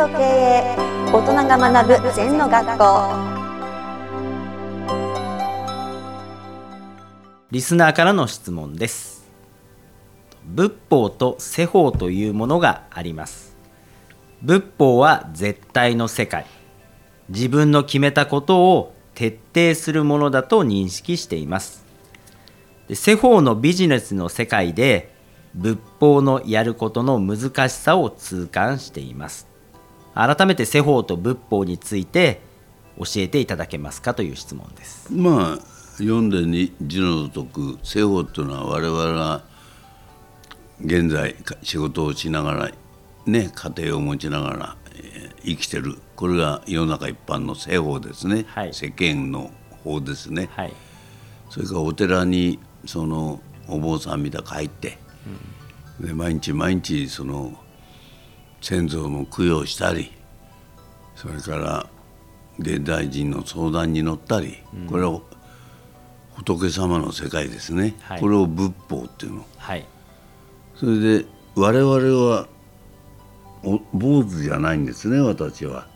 と経営大人が学ぶ禅の学校。リスナーからの質問です。仏法と世法というものがあります。仏法は絶対の世界。自分の決めたことを徹底するものだと認識しています。で世法のビジネスの世界で仏法のやることの難しさを痛感しています。改めて世法と仏法について教えていただけますかという質問です。まあ読んでに字のごとく世法っていうのは我々が現在仕事をしながらね家庭を持ちながら、えー生きてる。これが世の中一般の世法ですね、はい。世間の法ですね、はい。それからお寺にそのお坊さんみたいに帰って、で毎日毎日その先祖の供養したりそれから現代人の相談に乗ったり、これは仏様の世界ですね、はい。これを仏法っていうの。はい。それで我々はお坊主じゃないんですね私は。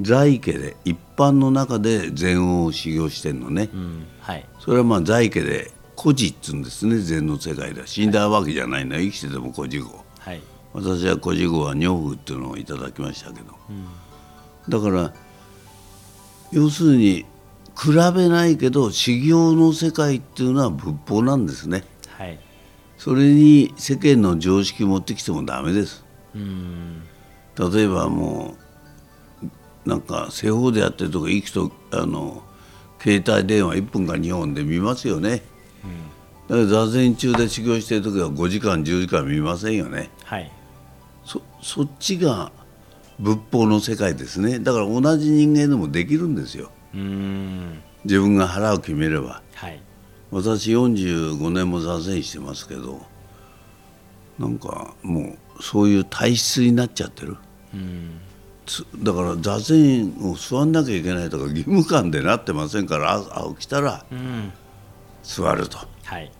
在家で一般の中で禅を修行してんのね、うん。はい。それはまあ在家で孤児っつうんですね禅の世界では死んだわけじゃないの生きてても孤児号はい私は孤児号は女房っていうのをいただきましたけど、だから要するに比べないけど修行の世界っていうのは仏法なんですね。はい。それに世間の常識持ってきてもダメです。うん。例えばもうなんか西方でやってるとか行くとあの携帯電話1分か2本で見ますよね、だから座禅中で修行してる時は5時間10時間見ませんよね。はいそそっちが仏法の世界ですね。だから同じ人間でもできるんですよ。うん。自分が腹を決めれば。はい。私45年も座禅してますけどなんかもうそういう体質になっちゃってる。うん。つだから座禅を座んなきゃいけないとか義務感でなってませんからあ起きたらうん。座ると。はい。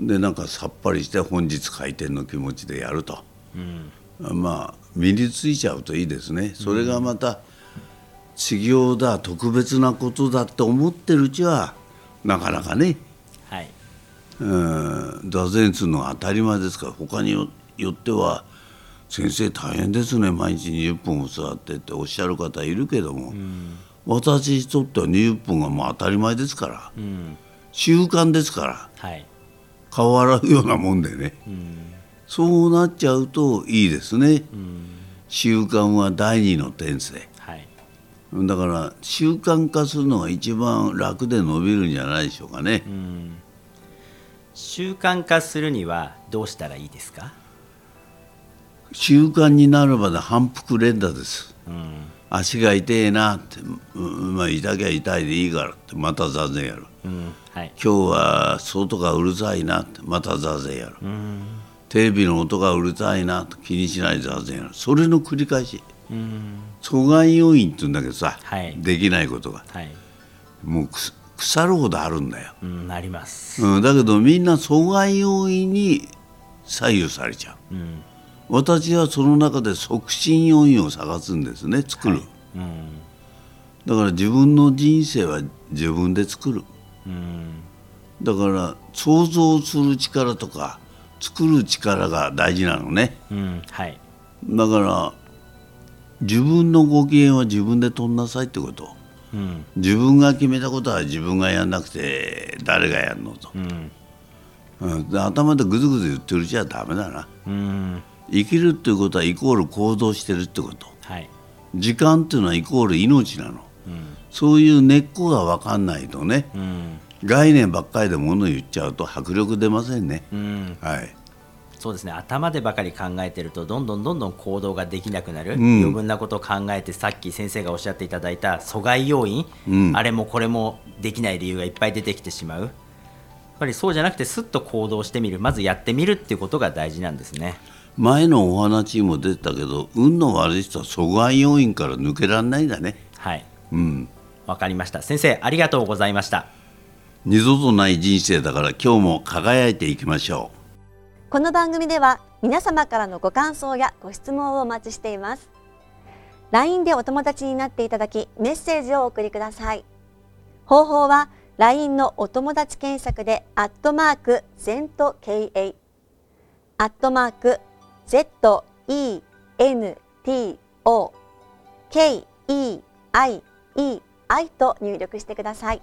でなんかさっぱりして本日開店の気持ちでやるとうんまあ身についちゃうといいですね。それがまた修行だ特別なことだって思ってるうちはなかなかね。はい。うん。座禅するのが当たり前ですから他によよっては先生大変ですね。毎日20分も座ってっておっしゃる方いるけども、私にとっては20分がもう当たり前ですからうん。習慣ですからはい。顔洗うようなもんでね。うんそうなっちゃうといいですね。うん習慣は第二の天性。はい。だから習慣化するのが一番楽で伸びるんじゃないでしょうかね。うん。習慣化するにはどうしたらいいですか？習慣になるまで反復連打です。うん。足が痛えなって、うんまあ痛きゃ痛いでいいからってまた座禅やる。うん。はい。今日は外がうるさいなってまた座禅やる。うんテレビの音がうるさいなと気にしないで座禅やる。それの繰り返し。うん阻害要因って言うんだけどさ、はい。できないことが。はい。もう腐るほどあるんだよ。うんあります。うん、だけどみんな阻害要因に左右されちゃう。うん。私はその中で促進要因を探すんですね作る、うんだから自分の人生は自分で作るうん。だから想像する力とか作る力が大事なのね。うんはい。だから自分のご機嫌は自分で取んなさいってこと。うん。自分が決めたことは自分がやんなくて誰がやんのと、うん。うん、で頭でぐずぐず言ってるうちはダメだな。うん。生きるっていうことはイコール行動してるってこと。はい。時間っていうのはイコール命なの。うん。そういう根っこが分かんないとね。うん概念ばっかりで物言っちゃうと迫力出ませんね。うん。はい。そうですね。頭でばかり考えてるとどんどんどんどん行動ができなくなる、ん。余分なことを考えてさっき先生がおっしゃっていただいた阻害要因、うん。あれもこれもできない理由がいっぱい出てきてしまう。やっぱりそうじゃなくてすっと行動してみる。まずやってみるっていうことが大事なんですね。前のお話にも出てたけど運の悪い人は阻害要因から抜けられないんだね。はい。うん。わかりました。先生ありがとうございました二度とない人生だから今日も輝いていきましょう。この番組では皆様からのご感想やご質問をお待ちしています。LINE でお友達になっていただきメッセージをお送りください。方法は LINE のお友達検索でアットマーク ZENTKA アットマーク ZENTO KEIEI と入力してください。